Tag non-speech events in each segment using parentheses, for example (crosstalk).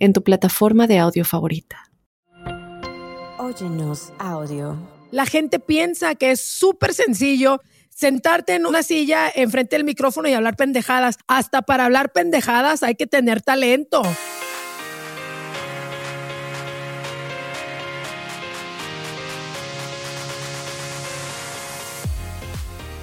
en tu plataforma de audio favorita. Óyenos audio. La gente piensa que es súper sencillo sentarte en una silla enfrente del micrófono y hablar pendejadas. Hasta para hablar pendejadas hay que tener talento.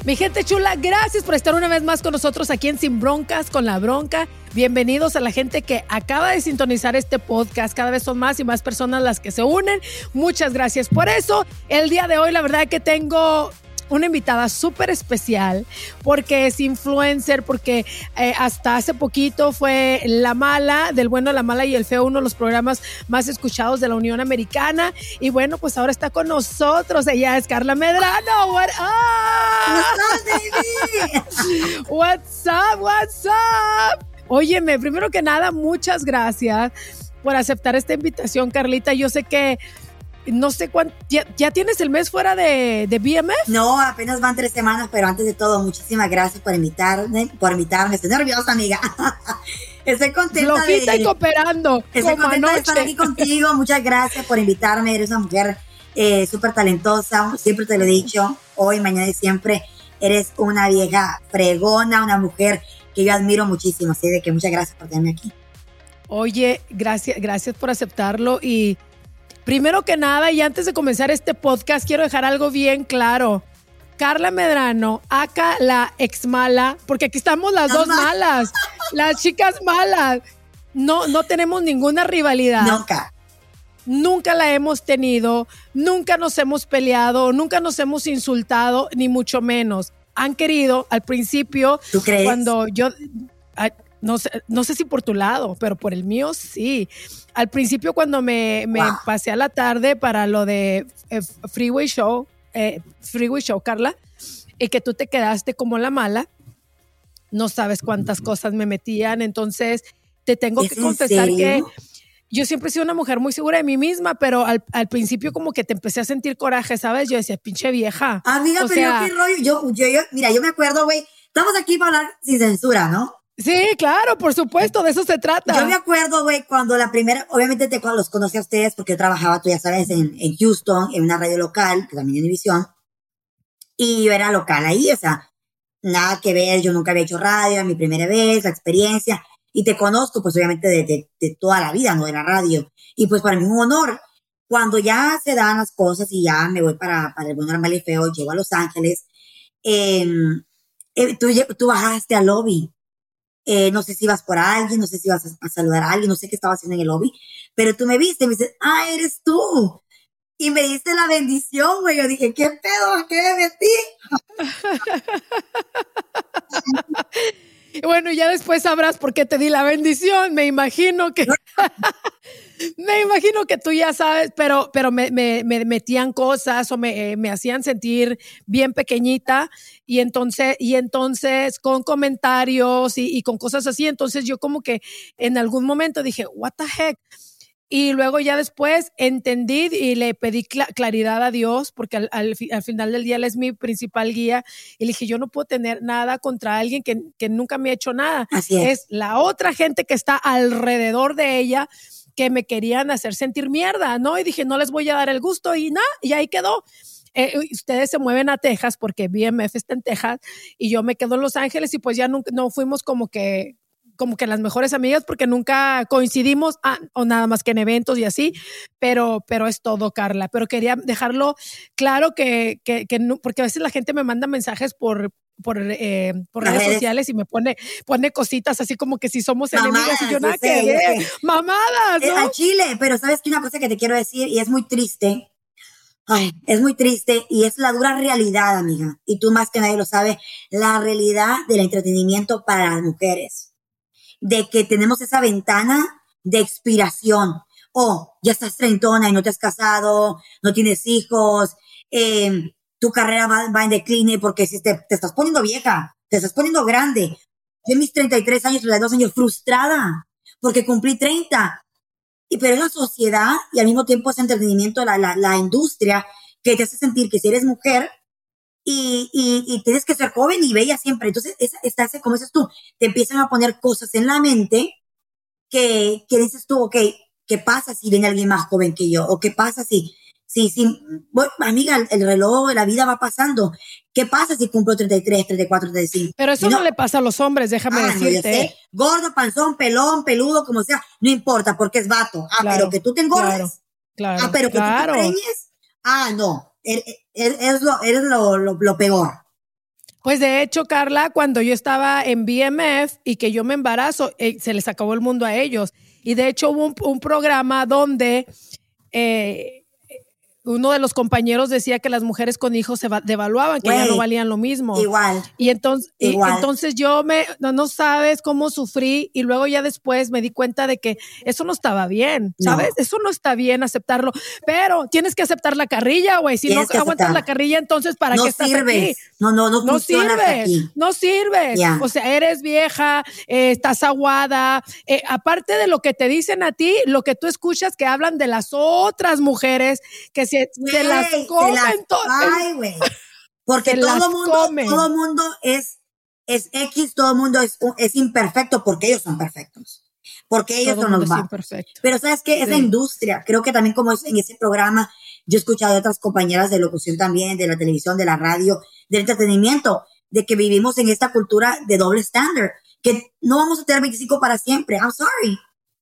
Mi gente chula, gracias por estar una vez más con nosotros aquí en Sin Broncas con la Bronca. Bienvenidos a la gente que acaba de sintonizar este podcast. Cada vez son más y más personas las que se unen. Muchas gracias por eso. El día de hoy, la verdad que tengo una invitada súper especial porque es influencer, porque eh, hasta hace poquito fue La Mala, del bueno, La Mala y el Feo, uno de los programas más escuchados de la Unión Americana. Y bueno, pues ahora está con nosotros. Ella es Carla Medrano. What up? (laughs) What's up? What's up? Óyeme, primero que nada, muchas gracias por aceptar esta invitación, Carlita. Yo sé que no sé cuánto, ¿ya, tienes el mes fuera de, de, BMF? No, apenas van tres semanas, pero antes de todo, muchísimas gracias por invitarme, por invitarme. Estoy nerviosa, amiga. (laughs) Estoy contenta Flojita y cooperando. Estoy contenta de estar aquí contigo. Muchas gracias por invitarme. Eres una mujer eh, súper talentosa. Siempre te lo he dicho. Hoy, mañana y siempre. Eres una vieja fregona, una mujer que yo admiro muchísimo. Así de que muchas gracias por tenerme aquí. Oye, gracias, gracias por aceptarlo y Primero que nada, y antes de comenzar este podcast, quiero dejar algo bien claro. Carla Medrano, acá la ex mala, porque aquí estamos las dos malas, las chicas malas. No, no tenemos ninguna rivalidad. Nunca. Nunca la hemos tenido, nunca nos hemos peleado, nunca nos hemos insultado, ni mucho menos. Han querido al principio, ¿Tú crees? cuando yo, no sé, no sé si por tu lado, pero por el mío sí. Al principio cuando me, pasé a la tarde para lo de eh, Freeway Show, eh, Freeway Show, Carla, y que tú te quedaste como la mala, no sabes cuántas cosas me metían, entonces te tengo que confesar que yo siempre he sido una mujer muy segura de mí misma, pero al, principio como que te empecé a sentir coraje, ¿sabes? Yo decía, pinche vieja. Amiga, pero qué rollo. Yo, yo, yo, mira, yo me acuerdo, güey, estamos aquí para hablar sin censura, ¿no? Sí, claro, por supuesto, de eso se trata. Yo me acuerdo, güey, cuando la primera, obviamente te, los conocí a ustedes porque yo trabajaba, tú ya sabes, en, en Houston, en una radio local, también en División, y yo era local ahí, o sea, nada que ver, yo nunca había hecho radio, mi primera vez, la experiencia, y te conozco, pues obviamente de, de, toda la vida, no de la radio, y pues para mí es un honor. Cuando ya se dan las cosas y ya me voy para, para el buen normal y feo, llego a Los Ángeles, em, eh, tú, tú bajaste al lobby eh, no sé si ibas por alguien, no sé si ibas a, saludar a alguien, no sé qué estaba haciendo en el lobby, pero tú me viste y me dices, ah, eres tú. Y me diste la bendición, güey. Yo dije, ¿qué pedo? ¿Qué me metí? (laughs) bueno, ya después sabrás por qué te di la bendición. Me imagino que. (laughs) me imagino que tú ya sabes, pero, pero me, me, me metían cosas o me, eh, me, hacían sentir bien pequeñita y entonces, y entonces con comentarios y, y, con cosas así, entonces yo como que en algún momento dije, what the heck. Y luego ya después entendí y le pedí claridad a Dios, porque al, al, final del día Él es mi principal guía. Y le dije, yo no puedo tener nada contra alguien que, que nunca me ha hecho nada. Así es. es la otra gente que está alrededor de ella que me querían hacer sentir mierda, ¿no? Y dije, no les voy a dar el gusto y nada, y ahí quedó. Eh, ustedes se mueven a Texas porque BMF está en Texas y yo me quedo en Los Ángeles y pues ya nunca, no fuimos como que como que las mejores amigas porque nunca coincidimos ah, o nada más que en eventos y así, pero, pero es todo, Carla. Pero quería dejarlo claro que, que, que no, porque a veces la gente me manda mensajes por, por, eh, por redes, sociales y me pone, pone cositas así como que si somos enemigas y yo nada que mamadas, ¿no? A Chile, pero sabes que una cosa que te quiero decir y es muy triste, Ay, es muy triste y es la dura realidad, amiga. Y tú más que nadie lo sabes, la realidad del entretenimiento para las mujeres. De que tenemos esa ventana de expiración oh, ya estás treintona y no te has casado, no tienes hijos, eh, tu carrera va, va en decline porque si te, te, estás poniendo vieja, te estás poniendo grande. Yo en mis 33 años, 32 años, frustrada porque cumplí 30. Y, pero es la sociedad y al mismo tiempo es entretenimiento, la, la, la industria que te hace sentir que si eres mujer y, y, y tienes que ser joven y bella siempre. Entonces, está como dices tú, te empiezan a poner cosas en la mente que, que dices tú, ok, ¿qué pasa si viene alguien más joven que yo? ¿O qué pasa si Sí, sí, bueno, amiga, el, reloj de la vida va pasando. ¿Qué pasa si cumplo 33, 34, 35? Pero eso no, le pasa a los hombres, déjame ah, decirte. ¿eh? Gordo, panzón, pelón, peludo, como sea, no importa porque es vato. Ah, pero que tú te engordes. Claro, ah, pero que tú te preñes. Ah, no, er, er, eres, lo, eres lo, lo, peor. Pues de hecho, Carla, cuando yo estaba en BMF y que yo me embarazo, eh, se les acabó el mundo a ellos. Y de hecho hubo un, un programa donde eh, uno de los compañeros decía que las mujeres con hijos se devaluaban, que ya no valían lo mismo. Igual. Y entonces, entonces yo me, no, sabes cómo sufrí y luego ya después me di cuenta de que eso no estaba bien, ¿sabes? Eso no está bien aceptarlo, pero tienes que aceptar la carrilla, güey. Si no aguantas la carrilla, entonces ¿para qué estás aquí? No, no, no, no sirves, no sirves. O sea, eres vieja, eh, estás aguada. Eh, aparte de lo que te dicen a ti, lo que tú escuchas que hablan de las otras mujeres que se se, las comen Ay, güey. Porque todo mundo, todo mundo es, es X, todo mundo es, es imperfecto porque ellos son perfectos. Porque ellos son los más. Pero sabes qué? Es la industria. Creo que también como es en ese programa, yo he escuchado de otras compañeras de locución también, de la televisión, de la radio, del entretenimiento, de que vivimos en esta cultura de doble estándar, que no vamos a tener 25 para siempre. I'm sorry.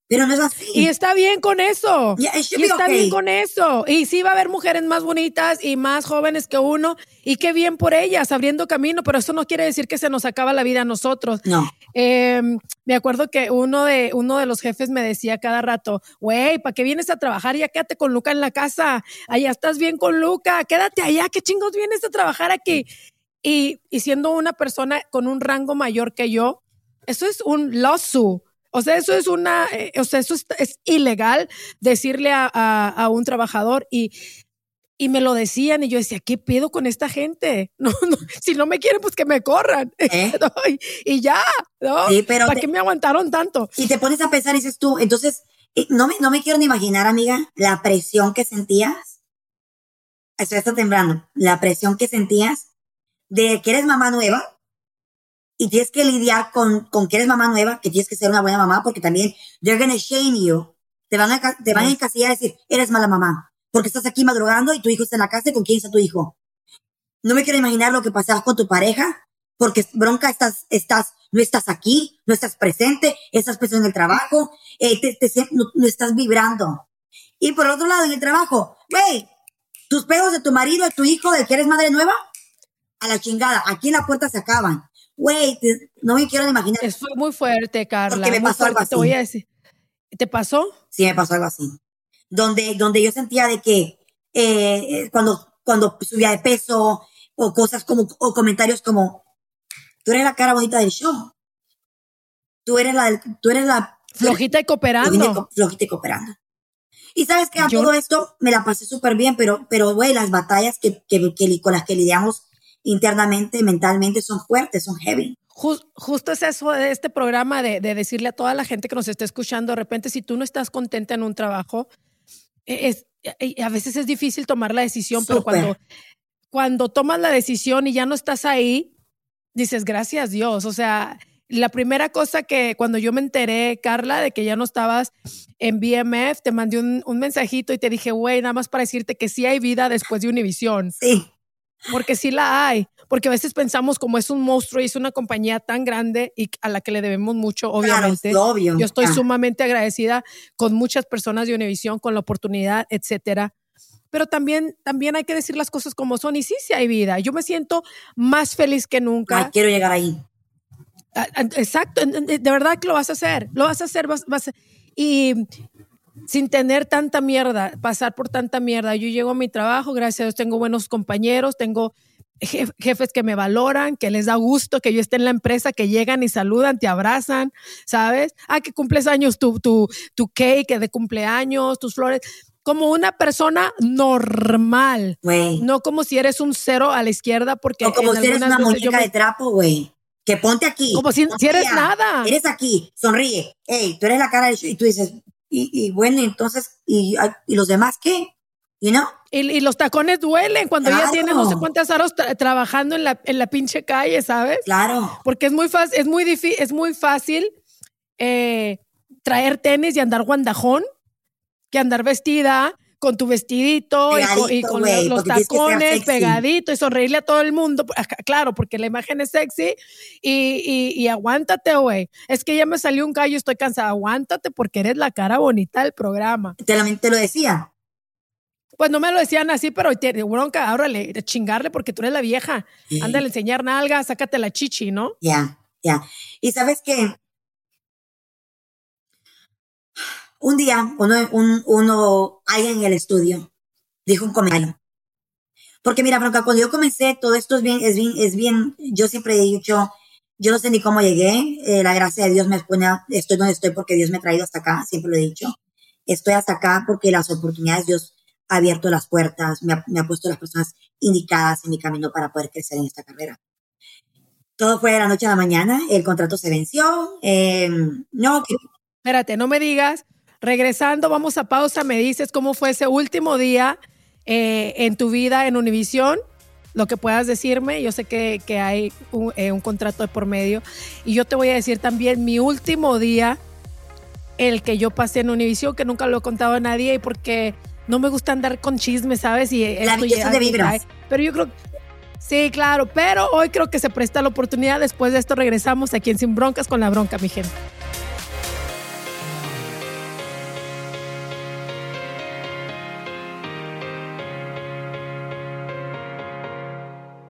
Pero no es así. Y está bien con eso. y está bien con eso. Y sí va a haber mujeres más bonitas y más jóvenes que uno. Y qué bien por ellas, abriendo camino. Pero eso no quiere decir que se nos acaba la vida a nosotros. No. Em, me acuerdo que uno de, uno de los jefes me decía cada rato, güey, ¿para qué vienes a trabajar? Ya quédate con Luca en la casa. Allá estás bien con Luca. Quédate allá. ¿Qué chingos vienes a trabajar aquí? Y, y siendo una persona con un rango mayor que yo, eso es un lawsuit o sea, eso es una, eh, o sea, eso es, ilegal decirle a, un trabajador y, y me lo decían y yo decía, ¿qué pedo con esta gente? (laughs) No, no si no me quieren, pues que me corran. ¿Eh? (laughs) y, ya, ¿no? Sí, pero ¿Para qué me aguantaron tanto? Y te pones a pensar y dices tú, entonces, eh, no me, no me quiero ni imaginar, amiga, la presión que sentías. Estoy hasta temblando. La presión que sentías de que eres mamá nueva y tienes que lidiar con, con que eres mamá nueva, que tienes que ser una buena mamá, porque también they're gonna shame you. Te van a, te van a encasillar a decir, eres mala mamá, porque estás aquí madrugando y tu hijo está en la casa y con quién está tu hijo. No me quiero imaginar lo que pasabas con tu pareja, porque bronca estás, estás, no estás aquí, no estás presente, estás presente en el trabajo, eh, te, te, no, no, estás vibrando. Y por otro lado, en el trabajo, güey, tus pedos de tu marido, de tu hijo, de que eres madre nueva, a la chingada, aquí en la puerta se acaban güey, no me quiero imaginar. Es muy fuerte, Carla. Porque me pasó algo así. Te voy a decir. ¿Te pasó? Sí, me pasó algo así. Donde, donde yo sentía de que eh, cuando, cuando subía de peso o cosas como, o comentarios como, tú eres la cara bonita del show. Tú eres la, tú eres la... Flojita y cooperando. Flojita, y cooperando. Y sabes que a todo esto me la pasé súper bien, pero, pero, güey, las batallas que, que, que, con las que lidiamos internamente, mentalmente, son fuertes, son heavy. justo es eso de este programa de, decirle a toda la gente que nos está escuchando, de repente, si tú no estás contenta en un trabajo, e, es, e, a veces es difícil tomar la decisión, pero cuando, cuando tomas la decisión y ya no estás ahí, dices, gracias Dios. O sea, la primera cosa que cuando yo me enteré, Carla, de que ya no estabas en BMF, te mandé un, un mensajito y te dije, güey, nada más para decirte que sí hay vida después de Univision. Sí. Porque sí la hay, porque a veces pensamos como es un monstruo y es una compañía tan grande y a la que le debemos mucho, obviamente. obvio. Yo estoy sumamente agradecida con muchas personas de Univision, con la oportunidad, etcétera. Pero también, también hay que decir las cosas como son y sí, sí hay vida. Yo me siento más feliz que nunca. quiero llegar ahí. Exacto, de verdad que lo vas a hacer, lo vas a hacer, vas, vas y sin tener tanta mierda, pasar por tanta mierda. Yo llego a mi trabajo, gracias a Dios tengo buenos compañeros, tengo jefes que me valoran, que les da gusto que yo esté en la empresa, que llegan y saludan, te abrazan, ¿sabes? Ah, que cumples años, tu, tu, tu cake de cumpleaños, tus flores. Como una persona normal. Güey. No como si eres un cero a la izquierda, porque. O como si eres una muñeca me- de trapo, güey. Que ponte aquí. Como si- si eres nada. Eres aquí, sonríe. Ey, tú eres la cara del show. Y tú dices, y, y bueno, entonces, ¿y, ¿y los demás qué? ¿Y no? Y, los tacones duelen cuando ya tienen no sé cuántas horas tra- trabajando en la, en la pinche calle, ¿sabes? Claro. Porque es muy fácil, es muy difícil, es muy fácil eh, traer tenis y andar guandajón que andar vestida con tu vestidito y con, y los tacones pegadito y sonreírle a todo el mundo. Ajá, Claro, porque la imagen es sexy y, y, y aguántate, güey. Es que ya me salió un gallo, estoy cansada. Aguántate porque eres la cara bonita del programa. Te lo, te lo decía. Pues no me lo decían así, pero tiene bronca, órale, chingarle porque tú eres la vieja. Sí. Ándale a enseñar nalga, sácate la chichi, ¿no? Ya, ya. Y sabes que un día uno, un, uno, alguien en el estudio dijo un comentario. Porque mira, Franca, cuando yo comencé, todo esto es bien, es bien, es bien, yo siempre he dicho, yo no sé ni cómo llegué, eh, la gracia de Dios me pone, estoy donde estoy porque Dios me ha traído hasta acá, siempre lo he dicho. Estoy hasta acá porque las oportunidades, Dios ha abierto las puertas, me ha, puesto las personas indicadas en mi camino para poder crecer en esta carrera. Todo fue de la noche a la mañana, el contrato se venció, eh, no, Espérate, no me digas. Regresando, vamos a pausa. Me dices cómo fue ese último día eh, en tu vida en Univisión. Lo que puedas decirme. Yo sé que, que hay un, eh, un contrato de por medio. Y yo te voy a decir también mi último día, el que yo pasé en Univisión, que nunca lo he contado a nadie y porque no me gusta andar con chismes, ¿sabes? Y La esto y belleza de vibras. Pero yo creo Sí, claro, pero hoy creo que se presta la oportunidad. Después de esto regresamos aquí en Sin Broncas con la bronca, mi gente.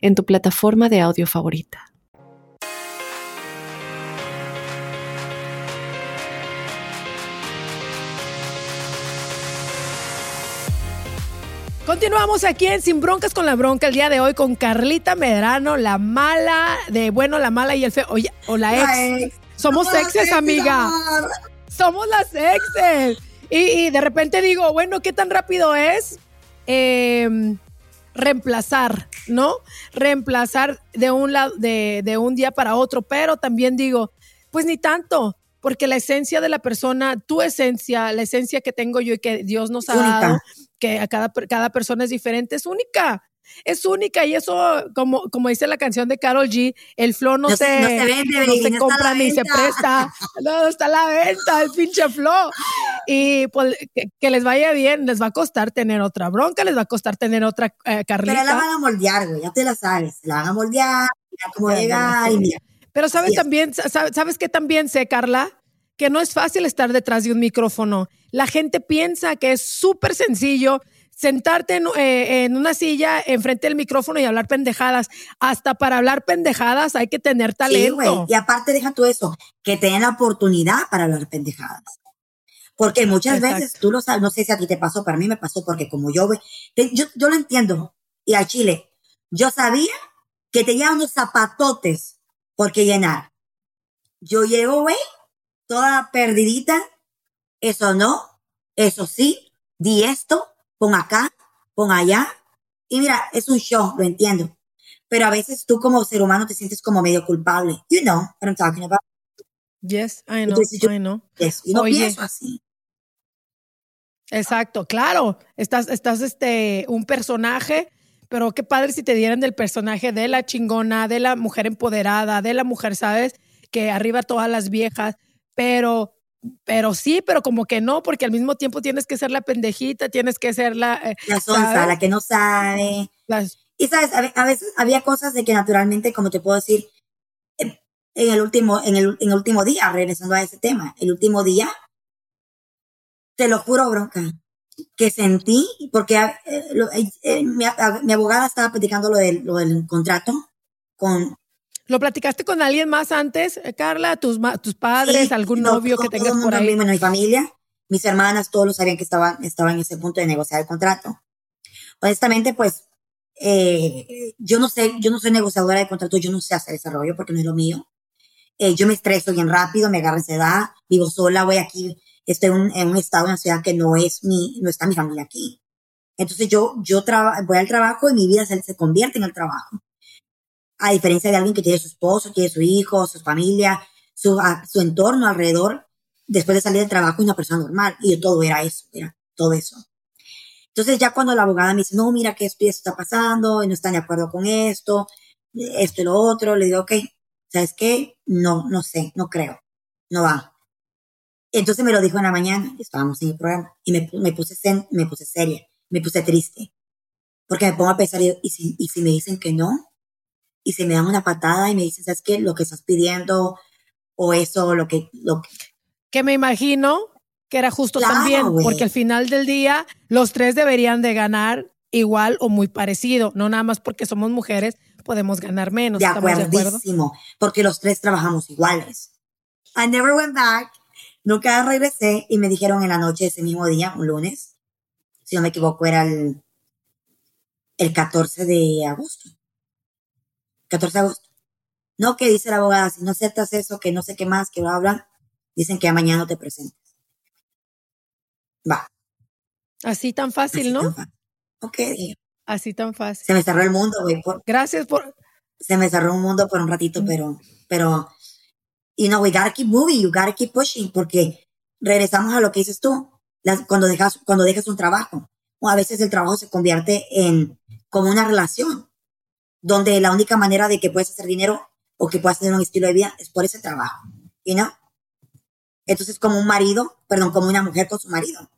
en tu plataforma de audio favorita. Continuamos aquí en Sin Broncas con la Bronca el día de hoy con Carlita Medrano, la mala de bueno, la mala y el feo. Oye, o la ex. La ex. Somos Somos exes, amiga. amor. Somos las exes. Y, y de repente digo, bueno, ¿qué tan rápido es eh, reemplazar, no? Reemplazar de un, lado, de, de un día para otro. Pero también digo, pues ni tanto. Porque la esencia de la persona, tu esencia, la esencia que tengo yo y que Dios nos ha Única. dado, que a cada, cada persona es diferente, es única. Es única y eso, como, como dice la canción de Carol G, el flow no, No se- no se vende, no compra ni se presta. (laughs) No, está a la venta, el pinche flow. Y pues que, que les vaya bien, les va a costar tener otra bronca, les va a costar tener otra eh, Pero la van a moldear, güey, ya te la sabes. La van a moldear, Ya, llega. ya, y mira. Pero sabes también, sa- sabes que también sé, Carla, que no es fácil estar detrás de un micrófono. La gente piensa que es súper sencillo sentarte en, eh, en una silla enfrente del micrófono y hablar pendejadas. Hasta para hablar pendejadas hay que tener Sí, talento. güey. Y aparte, deja tú eso, que te den la oportunidad para hablar pendejadas. Porque muchas Exacto. veces, tú lo sabes, no sé si a ti te pasó, para mí me pasó porque como yo, te- yo, yo lo entiendo. Y a Chile, yo sabía que tenía unos zapatotes por que llenar. Yo llego, güey, toda perdidita. Eso no, eso sí, di esto, pon acá, pon allá. Y mira, es un show, lo entiendo. Pero a veces tú como ser humano te sientes como medio culpable. You know what I'm talking about. Yes, I know, Entonces yo- I know. Yes. Y no Oye. pienso así. Exacto, claro. Estás, estás este, un personaje, pero qué padre si te dieran del personaje de la chingona, de la mujer empoderada, de la mujer, ¿sabes? Que arriba todas las viejas, pero, pero sí, pero como que no, porque al mismo tiempo tienes que ser la pendejita, tienes que ser la, eh, La sonsa, la que no sabe. las- Y sabes, a, veces había cosas de que naturalmente, como te puedo decir, en el último, en el, en el último día, regresando a ese tema, el último día, te lo juro, bronca, que sentí, porque eh, eh, eh, mi, abogada estaba platicando lo del, lo del contrato con... ¿Lo platicaste con alguien más antes, Carla? ¿Tus, tus padres, algún novio que tengas por ahí? mi familia, mis hermanas, todos lo sabían que estaba, estaba en ese punto de negociar el contrato. Honestamente, pues, yo no sé, yo no soy negociadora de contrato, yo no sé hacer ese rollo porque no es lo mío. yo me estreso bien rápido, me agarro ansiedad, vivo sola, voy aquí estoy en un estado, en una ciudad que no es mi, no está mi familia aquí. Entonces yo, yo voy al trabajo y mi vida se, se, convierte en el trabajo. A diferencia de alguien que tiene su esposo, tiene su hijo, su familia, su, su entorno alrededor, después de salir del trabajo, es una persona normal. Y yo todo era eso, era todo eso. Entonces ya cuando la abogada me dice, no, mira que esto, esto está pasando, y no están de acuerdo con esto, esto y lo otro, le digo, ok, ¿sabes qué? No, no sé, no creo, no va. Entonces me lo dijo en la mañana, estábamos en el programa, y me, me puse, me puse seria, me puse triste, porque me pongo a pensar, y, si, y si me dicen que no, y si me dan una patada y me dicen, ¿sabes qué? Lo que estás pidiendo, o eso, lo que... Lo que, me imagino que era justo también, porque al final del día los tres deberían de ganar igual o muy parecido, no nada más porque somos mujeres podemos ganar menos. De acuerdísimo, porque los tres trabajamos iguales. I never went back Nunca regresé y me dijeron en la noche de ese mismo día, un lunes, si no me equivoco, era el, el 14 de agosto. 14 de agosto. No, que dice la abogada, si no aceptas eso, que no sé qué más, que bla, bla, dicen que mañana no te presentes. Va. Así tan fácil, ¿no? Ok. Así tan fácil. Se me cerró el mundo, güey. Gracias por... Se me cerró un mundo por un ratito, mm. pero, pero you know, we gotta keep moving, you gotta keep pushing, porque regresamos a lo que dices tú, cuando dejas, cuando dejas un trabajo, o a veces el trabajo se convierte en como una relación, donde la única manera de que puedes hacer dinero o que puedas tener un estilo de vida es por ese trabajo, you know? Entonces, como un marido, perdón, como una mujer con su marido,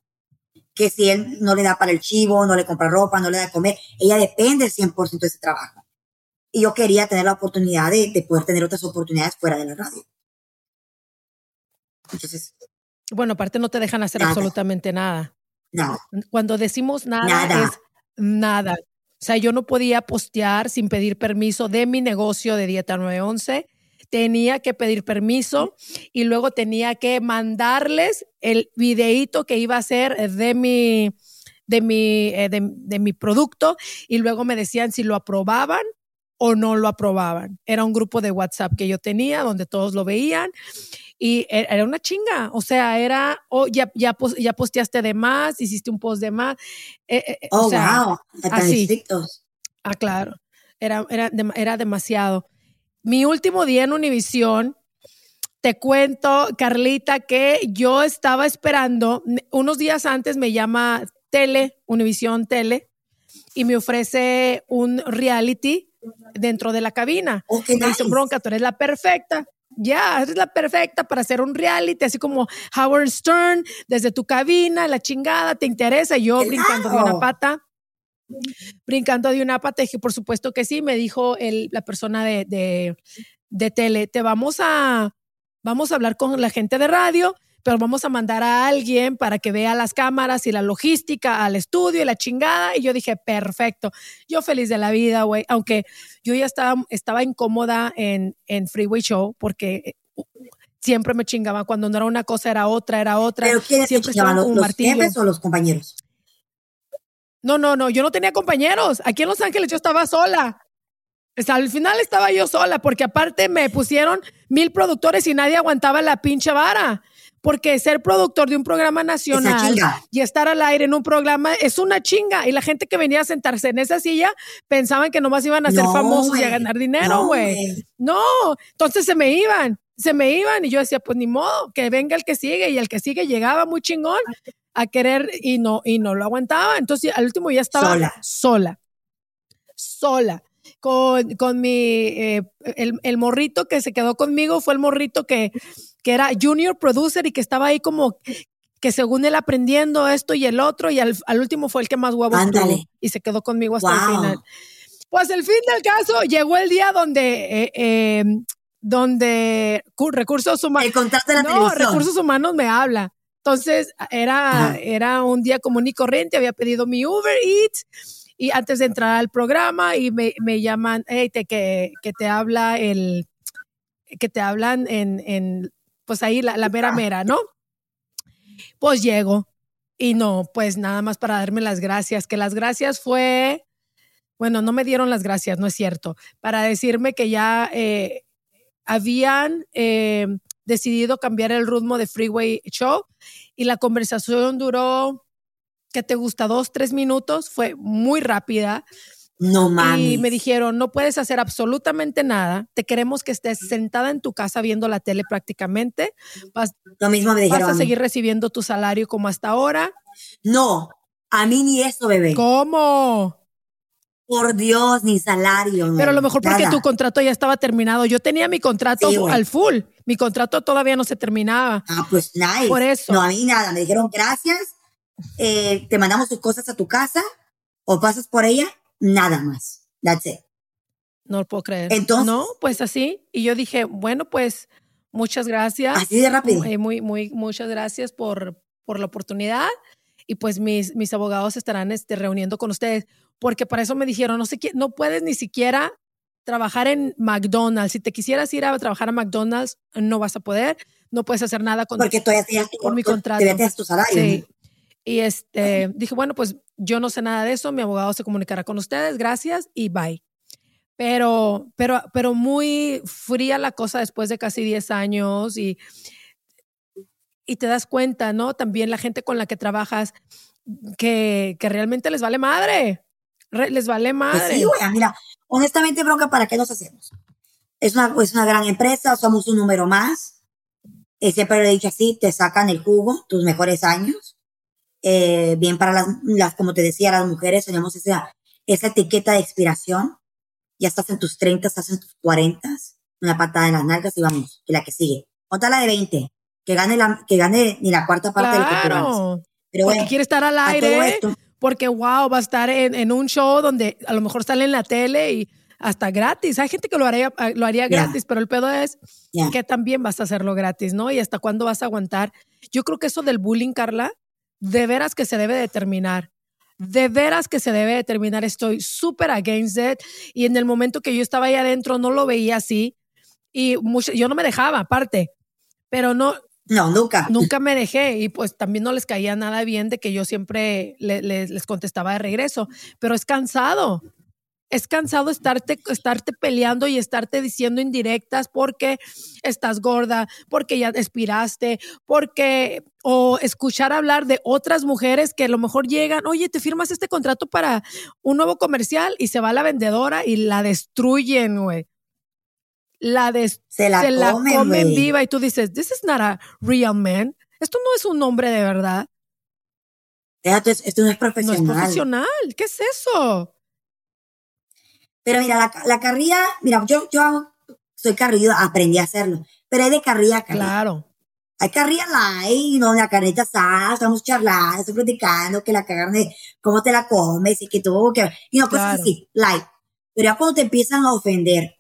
que si él no le da para el chivo, no le compra ropa, no le da de comer, ella depende 100% de ese trabajo. Y yo quería tener la oportunidad de, de poder tener otras oportunidades fuera de la radio. Entonces. Bueno, aparte no te dejan hacer absolutamente nada. Nada. Cuando decimos nada, nada, es nada. O sea, yo no podía postear sin pedir permiso de mi negocio de Dieta 911. Tenía que pedir permiso y luego tenía que mandarles el videíto que iba a hacer de mi, de mi, eh, de mi producto y luego me decían si lo aprobaban o no lo aprobaban. Era un grupo de WhatsApp que yo tenía donde todos lo veían y e, era una chinga, o sea, era, oh, ya, ya, ya posteaste de más, hiciste un post de más. Eh, eh, oh, wow, así. Ah, claro, era, era, era demasiado. Mi último día en Univisión, te cuento, Carlita, que yo estaba esperando, unos días antes me llama Tele, Univisión Tele, y me ofrece un reality dentro de la cabina. Oh, me bronca, tú eres la perfecta ya, eres la perfecta para hacer un reality, así como Howard Stern, desde tu cabina, la chingada, te interesa. Yo brincando de una pata, brincando de una pata, dije, por supuesto que sí, me dijo el, la persona de, de, de tele, te vamos a, vamos a hablar con la gente de radio pero vamos a mandar a alguien para que vea las cámaras y la logística al estudio y la chingada. Y yo dije, perfecto. Yo feliz de la vida, güey. Aunque yo ya estaba, estaba incómoda en, en Freeway Show porque uh, siempre me chingaba. Cuando no era una cosa, era otra, era otra. ¿Pero quiénes siempre estaban ¿Los, los o los compañeros? No, no, no. Yo no tenía compañeros. Aquí en Los Ángeles yo estaba sola. al final estaba yo sola, porque aparte me pusieron mil productores y nadie aguantaba la pinche vara porque ser productor de un programa nacional y estar al aire en un programa es una chinga. Y la gente que venía a sentarse en esa silla pensaban que nomás iban a ser famosos y a ganar dinero, güey. No, entonces se me iban, se me iban y yo decía, pues ni modo, que venga el que sigue y el que sigue llegaba muy chingón a querer y no, y no lo aguantaba. Entonces al último ya estaba sola. Sola. Con, con mi, eh, el, el morrito que se quedó conmigo fue el morrito que que era junior producer y que estaba ahí como que según él aprendiendo esto y el otro y al, último fue el que más huevos tuvo y se quedó conmigo hasta el final. Pues el fin del caso, llegó el día donde, eh, eh, donde recursos humanos. El contrato de la no, recursos humanos me habla. Entonces, era, era un día común y corriente, había pedido mi Uber Eats y antes de entrar al programa y me, me llaman, hey, te, que, que te habla el, que te hablan en, en pues ahí la, mera mera, ¿no? Pues llego y no, pues nada más para darme las gracias, que las gracias fue, bueno, no me dieron las gracias, no es cierto, para decirme que ya eh, habían eh, decidido cambiar el ritmo de Freeway Show y la conversación duró, ¿qué te gusta? Dos, tres minutos, fue muy rápida. No mames. Y me dijeron, no puedes hacer absolutamente nada. Te queremos que estés sentada en tu casa viendo la tele prácticamente. Vas, Lo mismo me dijeron. Vas a seguir recibiendo tu salario como hasta ahora. No, a mí ni eso, bebé. ¿Cómo? Por Dios, ni salario. Pero a lo mejor porque tu contrato ya estaba terminado. Yo tenía mi contrato al full. Mi contrato todavía no se terminaba. Ah, pues nice. Por eso. No, a mí nada. Me dijeron gracias. Eh, te mandamos tus cosas a tu casa o pasas por ella nada más. That's it. No lo puedo creer. Entonces. No, pues así. Y yo dije, bueno, pues muchas gracias. Así de rápido. Muy, muy, muy muchas gracias por, por la oportunidad. Y pues mis, mis abogados estarán este, reuniendo con ustedes. Porque para eso me dijeron, no sé qué, no puedes ni siquiera trabajar en McDonald's. Si te quisieras ir a trabajar a McDonald's, no vas a poder. No puedes hacer nada con, Porque todavía tu, con mi contrato. Te tu salario. Sí. Y este, dije, bueno, pues yo no sé nada de eso, mi abogado se comunicará con ustedes, gracias y bye. Pero, pero, pero muy fría la cosa después de casi 10 años y, y te das cuenta, ¿no? También la gente con la que trabajas que, que realmente les vale madre. les vale pues madre. sí, güey, mira, honestamente, bronca, ¿para qué nos hacemos? Es una, es una gran empresa, somos un número más. Eh, siempre lo he dicho así, te sacan el jugo, tus mejores años eh, bien para las, las, como te decía, las mujeres tenemos esa, esa etiqueta de expiración. Ya estás en tus 30, estás en tus 40, una patada en las nalgas y vamos, y la que sigue. Otra la de 20, que gane, la, que gane ni la cuarta parte claro. de lo que Pero porque quiere estar al aire, porque wow, va a estar en, en, un show donde a lo mejor sale en la tele y hasta gratis. Hay gente que lo haría, lo haría gratis, yeah. pero el pedo es yeah. que también vas a hacerlo gratis, ¿no? Y hasta cuándo vas a aguantar. Yo creo que eso del bullying, Carla, de veras que se debe determinar. De veras que se debe determinar. Estoy súper against it. Y en el momento que yo estaba ahí adentro no lo veía así. Y mucho, yo no me dejaba, aparte. Pero no. No, nunca. Nunca me dejé. Y pues también no les caía nada bien de que yo siempre le, le, les contestaba de regreso. Pero es cansado es cansado estarte, estarte peleando y estarte diciendo indirectas porque estás gorda, porque ya expiraste, porque, o escuchar hablar de otras mujeres que a lo mejor llegan, oye, te firmas este contrato para un nuevo comercial y se va la vendedora y la destruyen, güey. La, des se la, se la comen, viva y tú dices, this is not a real man. Esto no es un hombre de verdad. Esto, esto no es profesional. No es profesional. ¿Qué es eso? Pero mira, la, la carrilla, mira, yo, yo soy carrillo, aprendí a hacerlo, pero hay de carrilla a carrilla. Claro. Hay carrilla light, donde la carnita asada, estamos charlando, estoy platicando, que la carne, cómo te la comes y que todo, que, y no, cosas Claro. así, light. Pero ya cuando te empiezan a ofender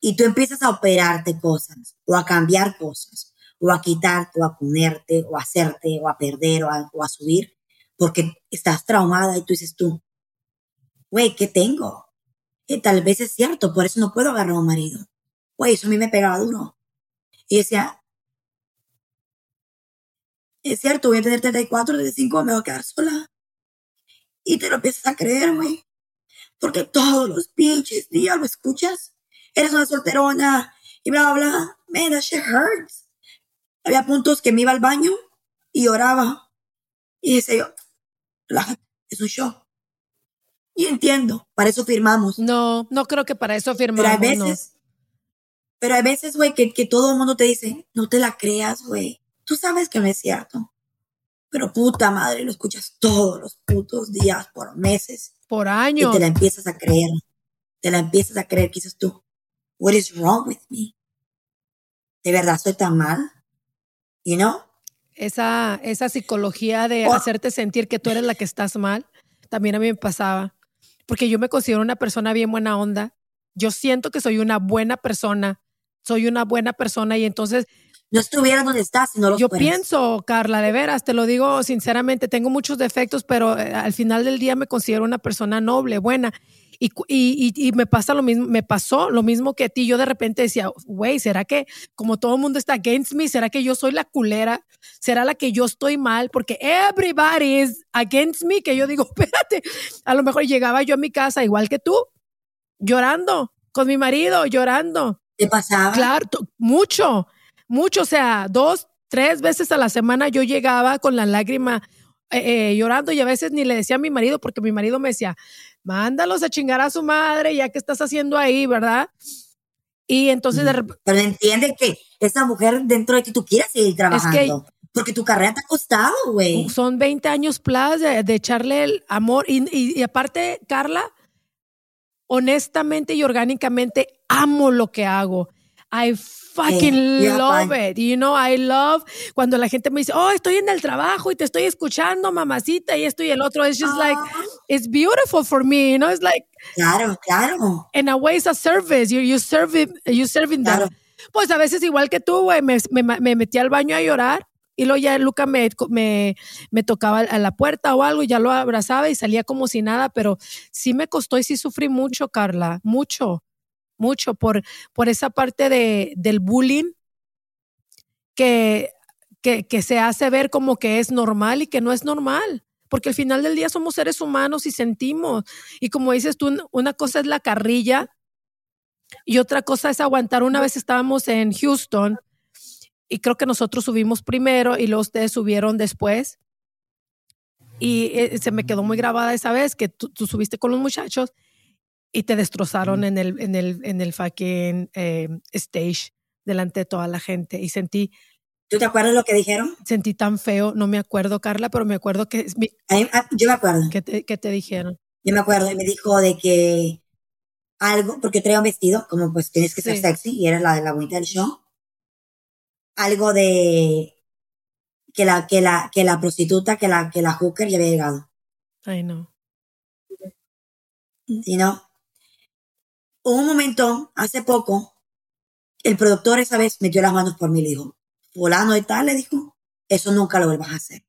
y tú empiezas a operarte cosas, o a cambiar cosas, o a quitarte, o a ponerte, o a hacerte, o a perder, o a, o a subir, porque estás traumada y tú dices tú, güey, ¿qué tengo? Que tal vez es cierto, por eso no puedo agarrar a un marido. Güey, eso a mí me pegaba duro. Y decía, es cierto, voy a tener 34, 35, me voy a quedar sola. Y te lo empiezas a creer, güey. Porque todos los pinches días lo escuchas. Eres una solterona y bla, bla, bla. Man, that shit hurts. Había puntos que me iba al baño y lloraba. Y decía yo, relájate, es un show. Y entiendo, para eso firmamos. No, no creo que para eso firmamos. Pero no. veces, pero hay veces, güey, que, que todo el mundo te dice, no te la creas, güey. Tú sabes que no es cierto. Pero puta madre, lo escuchas todos los putos días, por meses. Por Y años. te la empiezas a creer. Te la empiezas a creer, ¿qué dices tú? What is wrong with me? ¿De verdad soy tan mal? You know? Esa, esa psicología de hacerte sentir que tú eres la que estás mal, también a mí me pasaba. Porque yo me considero una persona bien buena onda. Yo siento que soy una buena persona, soy una buena persona y entonces no estuviera donde estás si no lo Yo pienso, Carla, de veras, te lo digo sinceramente, tengo muchos defectos, pero eh, al final del día me considero una persona noble, buena. Y, y, y, me pasa lo mismo, me pasó lo mismo que a ti. Yo de repente decía, güey, ¿será que como todo el mundo está against me, será que yo soy la culera? ¿Será la que yo estoy mal? Porque everybody is against me, que yo digo, (laughs) espérate, a lo mejor llegaba yo a mi casa igual que tú, llorando, con mi marido, llorando. ¿Te pasaba? Claro, mucho mucho, o sea, dos, tres veces a la semana yo llegaba con la lágrima eh, eh, llorando y a veces ni le decía a mi marido porque mi marido me decía, mándalos a chingar a su madre ya que estás haciendo ahí, ¿verdad? Y entonces de Pero entiende que esa mujer dentro de ti tú quieres seguir trabajando. porque tu carrera te ha costado, güey. Son 20 años plus de, echarle el amor. Y, y, y, aparte, Carla, honestamente y orgánicamente amo lo que hago. I fucking love it. You know, I love cuando la gente me dice, oh, estoy en el trabajo y te estoy escuchando, mamacita, y esto y el otro. It's just like, ah. it's beautiful for me, you know, it's like. Claro, claro. In a way, it's a service. You, you serve it, you serving claro. Pues a veces, igual que tú, güey, me, me, me, metí al baño a llorar. Y luego ya Luca me, me, me, tocaba a la puerta o algo y ya lo abrazaba y salía como si nada, pero sí me costó y sí sufrí mucho, Carla, mucho mucho por, por esa parte de, del bullying que, que, se hace ver como que es normal y que no es normal porque al final del día somos seres humanos y sentimos. Y como dices tú, una cosa es la carrilla y otra cosa es aguantar. Una vez estábamos en Houston y creo que nosotros subimos primero y luego ustedes subieron después. Y eh, se me quedó muy grabada esa vez que tú subiste con los muchachos y te destrozaron en el, en el, en el fucking eh, stage delante de toda la gente y sentí... ¿Tú te acuerdas lo que dijeron? Sentí tan feo, no me acuerdo, Carla, pero me acuerdo que... Ah, yo me acuerdo. ¿Qué te, ¿Qué te, dijeron? Yo me acuerdo y me dijo de que algo, porque traía un vestido, como pues tienes que ser sexy y eres la de la bonita del show. Algo de que la, que la, que la prostituta, que la, que la hooker ya había llegado. Ay, no. ¿Y no? Un momento, hace poco, el productor esa vez metió las manos por mí y le dijo, fulano y tal, le dijo, eso nunca lo vuelvas a hacer.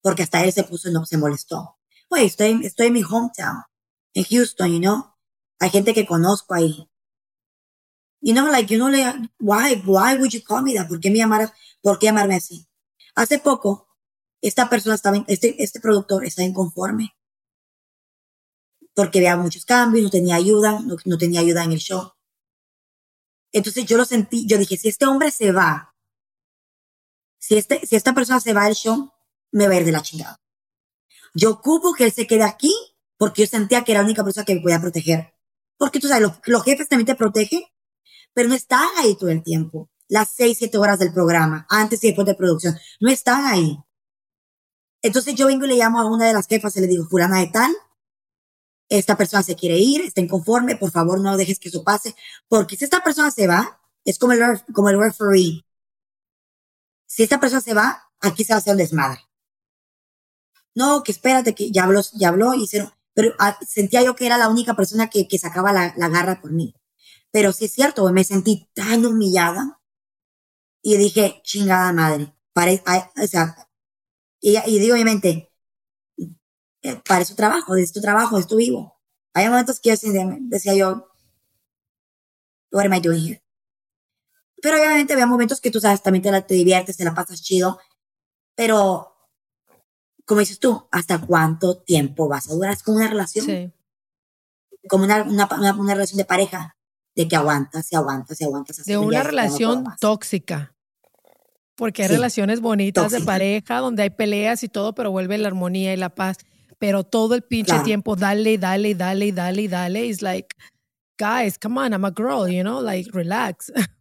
Porque hasta él se puso, no, se molestó. Oye, estoy, estoy en mi hometown, en Houston, you know. Hay gente que conozco ahí. You know, like, you know, like, why, why would you call me that? ¿Por qué me llamaras, por qué llamarme así? Hace poco, esta persona estaba, este, este productor estaba inconforme porque había muchos cambios, no tenía ayuda, no, tenía ayuda en el show. Entonces yo lo sentí, yo dije, si este hombre se va, si, este, si esta persona se va del show, me va a ir de la chingada. Yo ocupo que él se quede aquí porque yo sentía que era la única persona que me podía proteger. Porque tú sabes, los, los jefes también te protegen, pero no están ahí todo el tiempo. Las seis, siete horas del programa, antes y después de producción, no están ahí. Entonces yo vengo y le llamo a una de las jefas y le digo, fulana de tal, esta persona se quiere ir, está inconforme, por favor no dejes que eso pase, porque si esta persona se va, es como el, como el referee. Si esta persona se va, aquí se va a hacer un desmadre. No, que espérate, que ya habló, ya habló, hicieron, pero ah, sentía yo que era la única persona que, que sacaba la, la, garra por mí. Pero sí es cierto, me sentí tan humillada y dije, chingada madre, pare, y, y digo obviamente, para su trabajo, es tu trabajo, es tu vivo. Hay momentos que yo decía yo, what am I doing here? Pero obviamente había momentos que tú sabes, también te, la, te diviertes, te la pasas chido, pero como dices tú, ¿hasta cuánto tiempo vas a durar? Es como una relación. Sí. Como una, una, una, relación de pareja, de que aguantas y aguantas y aguantas. De una relación tóxica. Porque hay relaciones bonitas de pareja donde hay peleas y todo, pero vuelve la armonía y la paz pero todo el pinche tiempo, dale, dale, dale, dale, dale. It's like, guys, come on, I'm a girl, you know, like, relax. (laughs)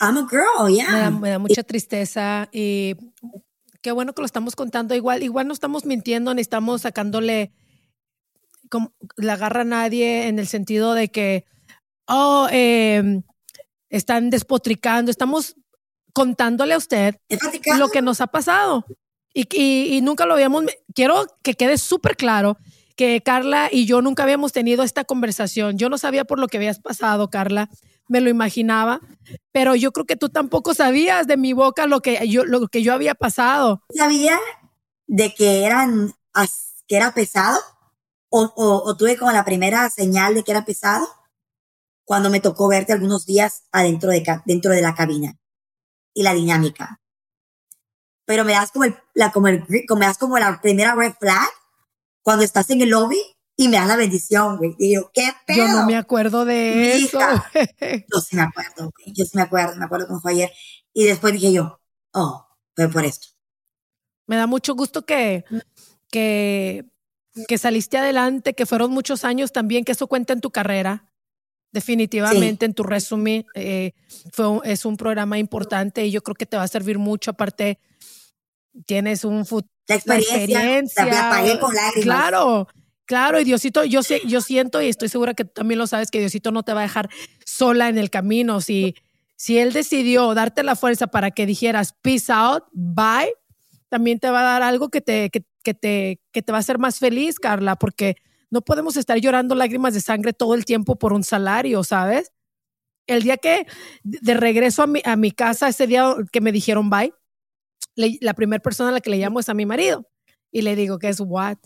I'm a girl, yeah. Me da, mucha tristeza y qué bueno que lo estamos contando. Igual, igual no estamos mintiendo ni estamos sacándole como, la garra a nadie en el sentido de que, oh, em, están despotricando. Estamos contándole a usted lo que nos ha pasado. Y, y, nunca lo habíamos, quiero que quede súper claro que Carla y yo nunca habíamos tenido esta conversación. Yo no sabía por lo que habías pasado, Carla, me lo imaginaba, pero yo creo que tú tampoco sabías de mi boca lo que yo, lo que yo había pasado. Sabía de que eran, que era pesado, o, o, tuve como la primera señal de que era pesado cuando me tocó verte algunos días adentro de, dentro de la cabina y la dinámica. Pero me das como el, la, como el, me das como la primera red flag cuando estás en el lobby y me das la bendición, güey. Y yo, ¿qué pedo? Yo no me acuerdo de eso. (laughs) yo sí me acuerdo, güey. Yo sí me acuerdo, me acuerdo cómo fue ayer. Y después dije yo, oh, fue por esto. Me da mucho gusto que, que, que saliste adelante, que fueron muchos años también, que eso cuenta en tu carrera. Definitivamente en tu resumen eh, fue es un programa importante y yo creo que te va a servir mucho. Aparte, tienes un futuro. La experiencia. La pagué con lágrimas. Claro, claro. Y Diosito, yo, sé, yo siento y estoy segura que tú también lo sabes que Diosito no te va a dejar sola en el camino. Si, si Él decidió darte la fuerza para que dijeras peace out, bye, también te va a dar algo que te, que, que te, que te va a hacer más feliz, Carla, porque no podemos estar llorando lágrimas de sangre todo el tiempo por un salario, ¿sabes? El día que de regreso a mi, a mi casa, ese día que me dijeron bye, la primera persona a la que le llamo es a mi marido. Y le digo, ¿qué es what?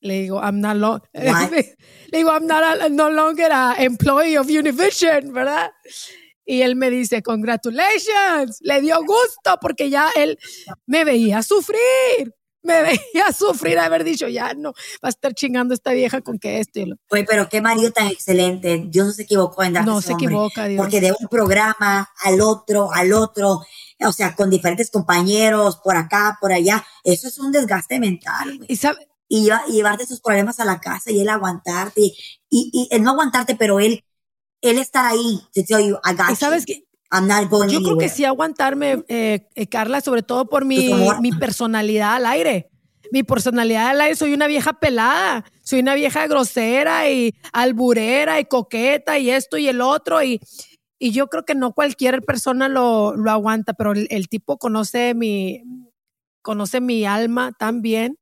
Le digo, I'm not long. (laughs) le digo, I'm not no longer a employee of Univision, ¿verdad? Y él me dice, congratulations, le dio gusto porque ya él me veía sufrir me veía sufrir haber dicho, ya no, va a estar chingando esta vieja con que esto. Oye, pero qué marido tan excelente. Dios no se equivocó en darte No se equivoca, Dios. Porque de un programa al otro, al otro, o sea, con diferentes compañeros, por acá, por allá, eso es un desgaste mental. Y, sabe, y, llevarte esos problemas a la casa y él aguantarte, y, y, él no aguantarte, pero él, él estar ahí, te digo, y sabes que yo creo que sí aguantarme, eh, eh, Carla, sobre todo por mi, mi personalidad al aire. Mi personalidad al aire, soy una vieja pelada, soy una vieja grosera y alburera y coqueta y esto y el otro y, y yo creo que no cualquier persona lo, lo aguanta, pero el, el, tipo conoce mi, conoce mi alma tan bien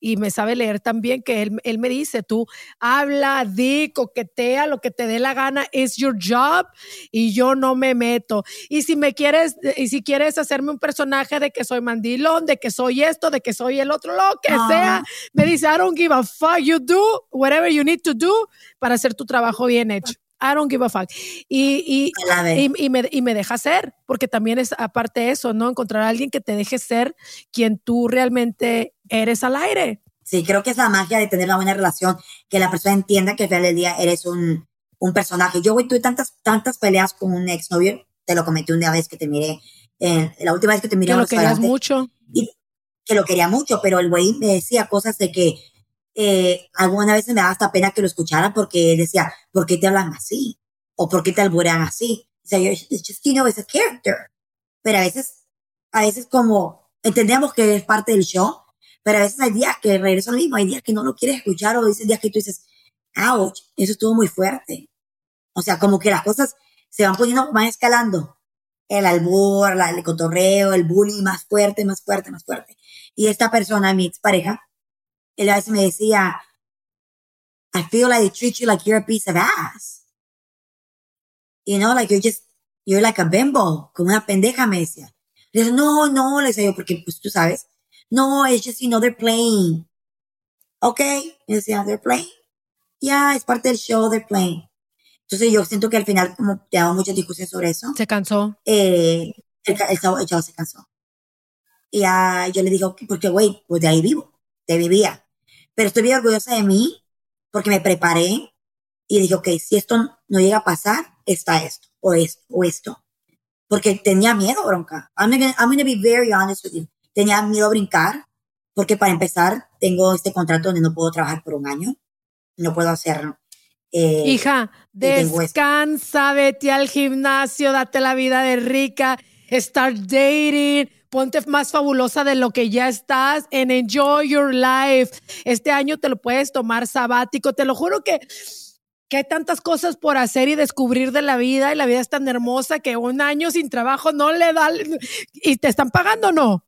y me sabe leer también que él, él me dice, tú habla, di, coquetea, lo que te dé la gana, es your job y yo no me meto. Y si me quieres, y si quieres hacerme un personaje de que soy mandilón, de que soy esto, de que soy el otro, lo que sea, me dice, I don't give a fuck, you do whatever you need to do para hacer tu trabajo bien hecho. I don't give a fuck. Y, y, y, me, y me deja ser, porque también es aparte de eso, ¿no? Encontrar a alguien que te deje ser quien tú realmente eres al aire. Sí, creo que es la magia de tener una buena relación, que la persona entienda que al final del día eres un, un personaje. Yo, güey, tuve tantas, tantas peleas con un exnovio, te lo comenté una vez que te miré, eh, la última vez que te miré. Que lo querías mucho. Y que lo quería mucho, pero el güey me decía cosas de que eh, alguna vez me daba hasta pena que lo escuchara porque él decía, ¿por qué te hablan así? ¿O por qué te alburean así? O sea, it's just, you know, it's a character. Pero a veces, a veces como entendemos que es parte del show, pero a veces hay días que regreso lo mismo, hay días que no lo quieres escuchar o dices días que tú dices, ouch, eso estuvo muy fuerte. O sea, como que las cosas se van poniendo, van escalando. El albur, el cotorreo, el bullying más fuerte, más fuerte, más fuerte. Y esta persona, mi pareja él a veces me decía, I feel like they treat you like you're a piece of ass. You know, like you're just, you're like a bimbo, como una pendeja, me decía. Le no, no, le decía yo, porque pues tú sabes, no, it's just, you know, they're playing. Okay, me decía, they're playing. Yeah, es parte del show, they're playing. Entonces yo siento que al final, como te muchas discusiones sobre eso. Se cansó. Eh, el, el, chavo, se cansó. Y ya yo le digo, porque güey, pues de ahí vivo, de vivía pero estoy bien orgullosa de mí porque me preparé y dije, ok, si esto no llega a pasar, está esto, o esto, o esto. Porque tenía miedo, bronca. I'm gonna, I'm gonna be very honest with you. Tenía miedo a brincar, porque para empezar, tengo este contrato donde no puedo trabajar por un año. No puedo hacerlo. Eh, Hija, descansa, vete al gimnasio, date la vida de rica, start dating, ponte más fabulosa de lo que ya estás and enjoy your life. Este año te lo puedes tomar sabático, te lo juro que que hay tantas cosas por hacer y descubrir de la vida y la vida es tan hermosa que un año sin trabajo no le da y te están pagando no.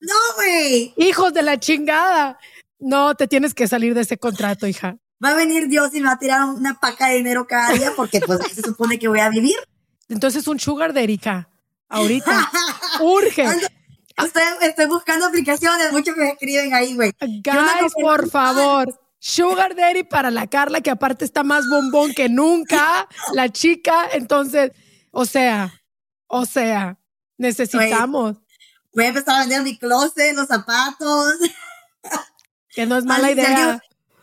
No, güey. Hijos de la chingada. No, te tienes que salir de ese contrato, hija. Va a venir Dios y me va a tirar una paca de dinero cada día porque pues se supone que voy a vivir. Entonces un sugar de Erika. Ahorita. (laughs) Urge. Estoy, estoy, buscando aplicaciones, muchos me escriben ahí, güey. Guys, por favor. Sugar Daddy para la Carla, que aparte está más bombón que nunca, la chica. Entonces, o sea, o sea, necesitamos. Voy a empezar a vender mi closet, los zapatos. (laughs) Que no es mala idea.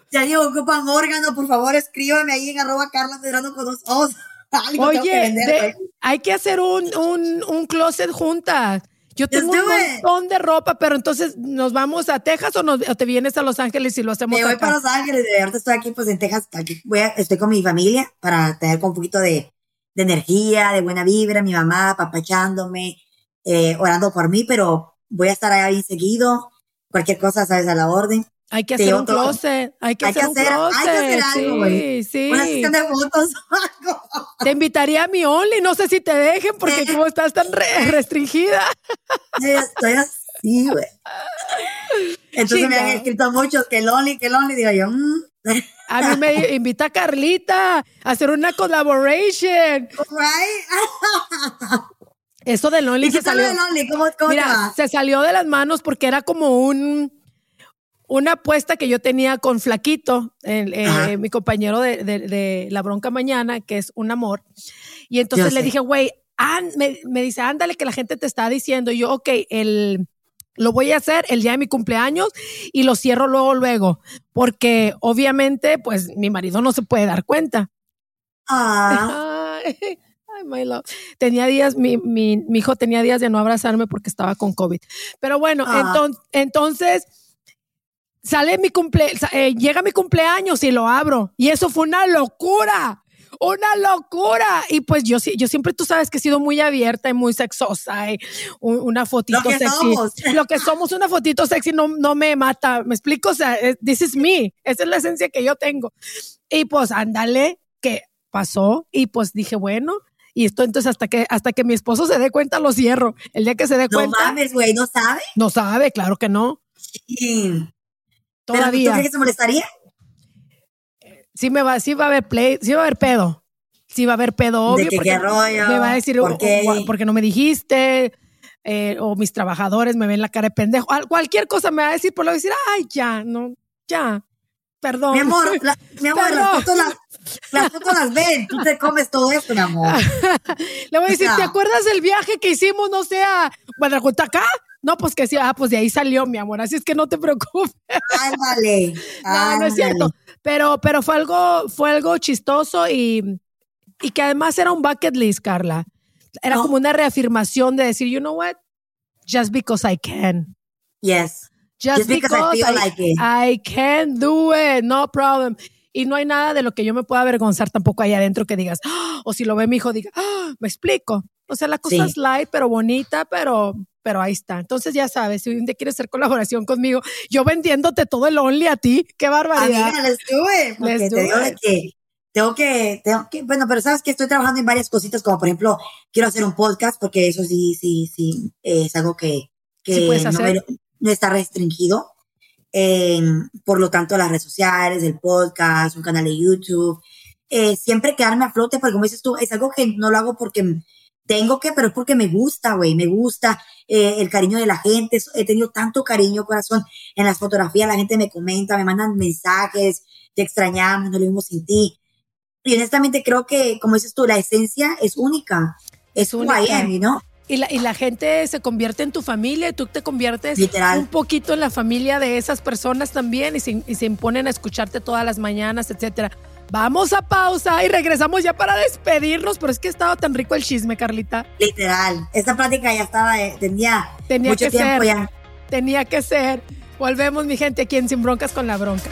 Si alguien, ocupa un órgano, por favor, escríbame ahí en arroba Carla Medrano con dos O's. (laughs) Oye, hay que hacer un, un, un closet juntas. Yo tengo un montón de ropa, pero entonces nos vamos a Texas o, nos, te vienes a Los Ángeles y lo hacemos Me voy para Los Ángeles, de verdad estoy aquí pues en Texas, aquí voy estoy con mi familia para tener con un poquito de, de energía, de buena vibra, mi mamá papachándome, eh, orando por mí, pero voy a estar ahí bien seguido, cualquier cosa sabes a la orden. Hay que hacer un closet. Hay que, hacer, un closet. Hay que hacer algo, sí, sí. Una sesión de fotos (laughs) Te invitaría a mi Only. No sé si te dejen porque como estás tan restringida. estoy así, güey. Entonces me han escrito muchos que el Only, que el Only. Digo yo, mm". A mí me (laughs) invita a Carlita a hacer una collaboration. Right. (laughs) Eso del Only se salió. Only? ¿Cómo, cómo Mira, se salió de las manos porque era como un una apuesta que yo tenía con Flaquito, mi compañero de, La Bronca Mañana, que es un amor. Y entonces le dije, güey, me, dice, ándale, que la gente te está diciendo. Y yo, ok, el, lo voy a hacer el día de mi cumpleaños y lo cierro luego, luego. Porque obviamente, pues mi marido no se puede dar cuenta. Ah. (laughs) (laughs) My love. Tenía días, mi, mi, hijo tenía días de no abrazarme porque estaba con COVID. Pero bueno, ah. entonces sale mi cumple, eh, llega mi cumpleaños y lo abro. Y eso fue una locura. Una locura. Y pues yo, yo siempre, tú sabes que he sido muy abierta y muy sexosa. Y una fotito Lo que sexy. Somos. Lo que somos, una fotito sexy no, no me mata. ¿Me explico? O sea, this is me. Esa es la esencia que yo tengo. Y pues ándale, que pasó. Y pues dije, bueno, y esto entonces hasta que hasta que mi esposo se dé cuenta lo cierro. El día que se dé cuenta. No mames, güey, ¿no sabe? No sabe, claro que no. Sí. Todavía. ¿Pero tú crees que se molestaría? Sí me va, sí va a haber play, sí va a haber pedo. Sí va a haber pedo, obvio. ¿De qué, rollo? Me va a decir, ¿Por qué? porque no me dijiste, eh, o mis trabajadores me ven la cara de pendejo. Cualquier cosa me va a decir, por lo decir, ay, ya, no, ya, perdón. Mi amor, (laughs) mi amor, las, las fotos las ven, tú te comes todo esto, mi amor. (laughs) Le voy a decir, ¿te acuerdas del viaje que hicimos, no sé, a acá? No, pues que sí, ah, pues de ahí salió, mi amor, así es que no te (laughs) preocupes. Ay, vale. no, no es cierto. Pero, pero fue algo, fue algo chistoso y, y que además era un bucket list, Carla. Era como una reafirmación de decir, you know what? Just because I can. Yes. Just, because, I, feel like it. I can do it, no problem. Y no hay nada de lo que yo me pueda avergonzar tampoco ahí adentro que digas, ¡Ah! o si lo ve mi hijo, diga, ¡Ah! me explico. O sea, la cosa es light, pero bonita, pero pero ahí está. Entonces ya sabes, si un día quieres hacer colaboración conmigo, yo vendiéndote todo el Only a ti, qué barbaridad. Amiga, les tuve, porque te digo que tengo que, tengo que, bueno, pero sabes que estoy trabajando en varias cositas, como por ejemplo, quiero hacer un podcast, porque eso sí, sí, sí, es algo que, que no, está restringido. Por lo tanto, las redes sociales, el podcast, un canal de YouTube, eh, siempre quedarme a flote, porque como dices tú, es algo que no lo hago porque tengo que, pero es porque me gusta, güey, me gusta eh, el cariño de la gente. He tenido tanto cariño, corazón, en las fotografías, la gente me comenta, me mandan mensajes, te extrañamos, no lo vimos sin ti. Y honestamente creo que, como dices tú, la esencia es única. Es única, ¿no? Y la, y la gente se convierte en tu familia y tú te conviertes un poquito en la familia de esas personas también y se, y se imponen a escucharte todas las mañanas, etcétera. Vamos a pausa y regresamos ya para despedirnos, pero es que estaba tan rico el chisme, Carlita. Literal, esta plática ya estaba, tenía, tenía mucho que tiempo ser, ya. Tenía que ser. Volvemos, mi gente, aquí en Sin Broncas con la Bronca.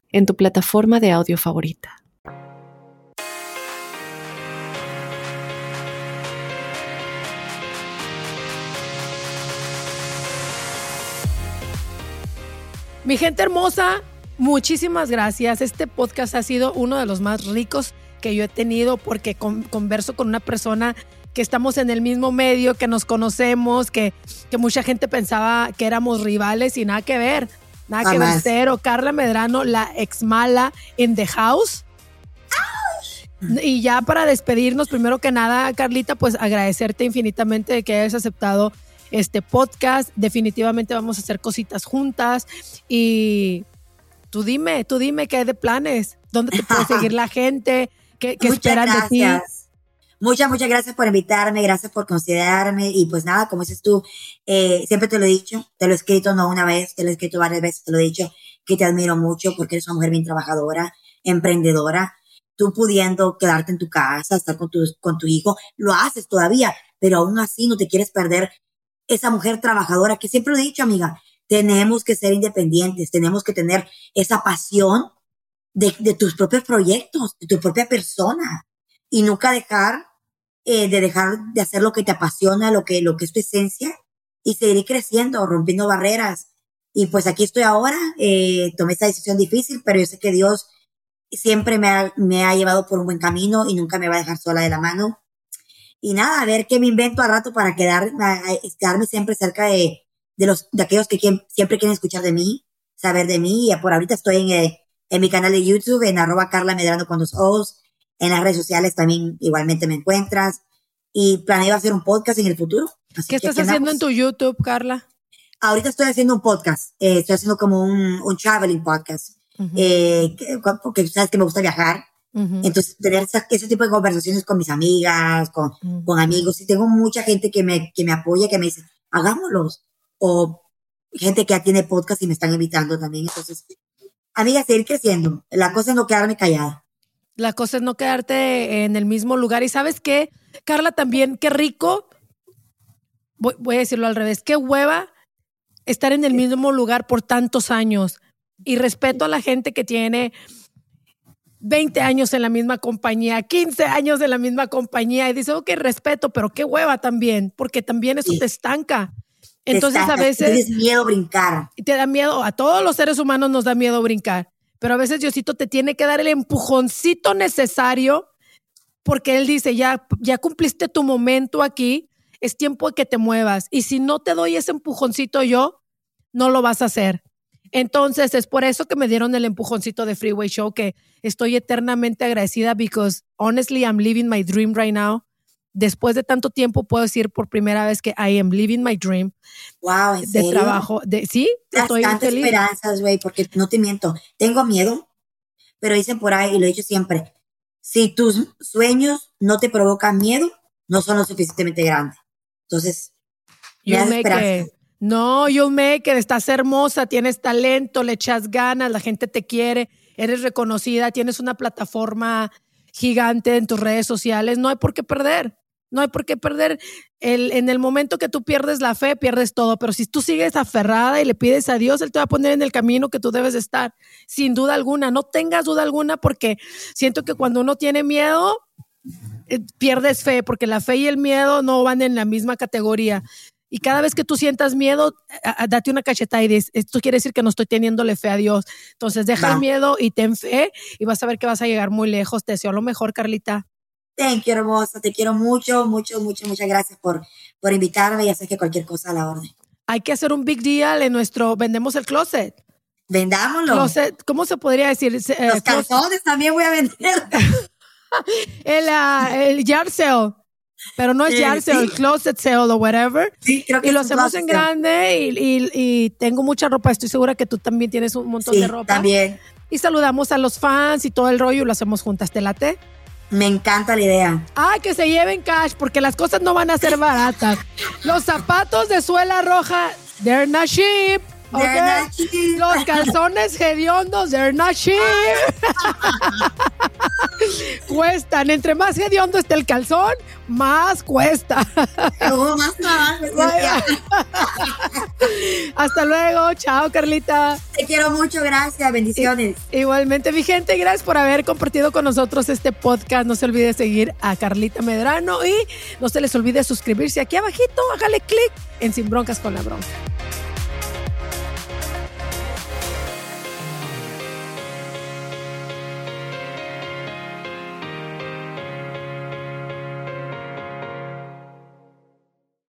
en tu plataforma de audio favorita. Mi gente hermosa, muchísimas gracias. Este podcast ha sido uno de los más ricos que yo he tenido porque converso con una persona que estamos en el mismo medio, que nos conocemos, que, que mucha gente pensaba que éramos rivales y nada que ver. Nada que ver, cero. Carla Medrano, la ex mala in the house. Y ya para despedirnos, primero que nada, Carlita, pues agradecerte infinitamente de que hayas aceptado este podcast. Definitivamente vamos a hacer cositas juntas. Y tú dime, tú dime qué hay de planes, dónde te puede (laughs) seguir la gente, qué, qué esperan de ti. Muchas, muchas gracias por invitarme, gracias por considerarme. Y pues nada, como dices tú, eh, siempre te lo he dicho, te lo he escrito no una vez, te lo he escrito varias veces, te lo he dicho, que te admiro mucho porque eres una mujer bien trabajadora, emprendedora, tú pudiendo quedarte en tu casa, estar con tu, con tu hijo, lo haces todavía, pero aún así no te quieres perder esa mujer trabajadora, que siempre lo he dicho, amiga, tenemos que ser independientes, tenemos que tener esa pasión de, de tus propios proyectos, de tu propia persona y nunca dejar eh, de dejar de hacer lo que te apasiona, lo que, lo que es tu esencia y seguir creciendo, rompiendo barreras. Y pues aquí estoy ahora, eh, tomé esta decisión difícil, pero yo sé que Dios siempre me ha, me ha llevado por un buen camino y nunca me va a dejar sola de la mano y nada, a ver qué me invento a rato para quedar, quedarme siempre cerca de, de, los, de aquellos que siempre quieren escuchar de mí, saber de mí. Y por ahorita estoy en, eh, en mi canal de YouTube, en arroba Carla Medrano con dos O's. En las redes sociales también igualmente me encuentras. Y planeo hacer un podcast en el futuro. ¿Qué estás haciendo en tu YouTube, Carla? Ahorita estoy haciendo un podcast. Eh, estoy haciendo como un, un traveling podcast. eh, porque sabes que me gusta viajar. Entonces, tener ese tipo de conversaciones con mis amigas, con, con amigos, y tengo mucha gente que me, que me apoya, que me dice, hagámoslos. O gente que ya tiene podcast y me están invitando también. Entonces, amiga, seguir creciendo. La cosa es no quedarme callada. La cosa es no quedarte en el mismo lugar. Y sabes qué, Carla, también, qué rico, voy, voy a decirlo al revés, qué hueva estar en el mismo lugar por tantos años. Y respeto a la gente que tiene 20 años en la misma compañía, 15 años en la misma compañía y dice, ok, respeto, pero qué hueva también, porque también eso te estanca. Entonces a veces... Tienes miedo brincar. Y te da miedo, a todos los seres humanos nos da miedo brincar, pero a veces Diosito te tiene que dar el empujoncito necesario porque Él dice, ya, ya cumpliste tu momento aquí, es tiempo de que te muevas. Y si no te doy ese empujoncito yo, no lo vas a hacer. Entonces, es por eso que me dieron el empujoncito de Freeway Show, que estoy eternamente agradecida because honestly I'm living my dream right now. Después de tanto tiempo puedo decir por primera vez que I am living my dream. Wow, ¿en de trabajo, de sí, estoy feliz. esperanzas, güey, porque no te miento, tengo miedo, pero dicen por ahí y lo he dicho siempre, si tus sueños no te provocan miedo, no son lo suficientemente grandes. Entonces, me das. No, you'll make it, estás hermosa, tienes talento, le echas ganas, la gente te quiere, eres reconocida, tienes una plataforma gigante en tus redes sociales, no hay por qué perder. No hay por qué perder. El, en el momento que tú pierdes la fe, pierdes todo. Pero si tú sigues aferrada y le pides a Dios, Él te va a poner en el camino que tú debes estar. Sin duda alguna. No tengas duda alguna porque siento que cuando uno tiene miedo, eh, pierdes fe, porque la fe y el miedo no van en la misma categoría. Y cada vez que tú sientas miedo, date una cacheta y dices, esto quiere decir que no estoy teniéndole fe a Dios. Entonces deja el miedo y ten fe y vas a ver que vas a llegar muy lejos. Te deseo lo mejor, Carlita. Thank you, hermosa. Te quiero mucho, mucho, mucho, muchas gracias por, por invitarme. Ya sé que cualquier cosa a la orden. Hay que hacer un big deal en nuestro, vendemos el closet. Vendámoslo. Closet, ¿Cómo se podría decir? Eh, Los calzones también voy a vender. (laughs) el, uh, el yard sale. Pero no es ya el closet sale o whatever. Sí, creo que y lo hacemos en grande y, y, y, tengo mucha ropa. Estoy segura que tú también tienes un montón de ropa. también. Y saludamos a los fans y todo el rollo lo hacemos juntas. ¿Te late? Me encanta la idea. Ah, que se lleven cash porque las cosas no van a ser baratas. los zapatos de suela roja, they're not cheap. Los calzones hediondos, they're not cheap. (laughs) Cuestan. Entre más hediondo esté el calzón, más cuesta. Más trabajo. Hasta luego. Chao, Carlita. Te quiero mucho, gracias, bendiciones. Igualmente, mi gente, gracias por haber compartido con nosotros este podcast. No se olvide seguir a Carlita Medrano y no se les olvide suscribirse aquí abajito. Hágale clic en Sin Broncas con la Bronca.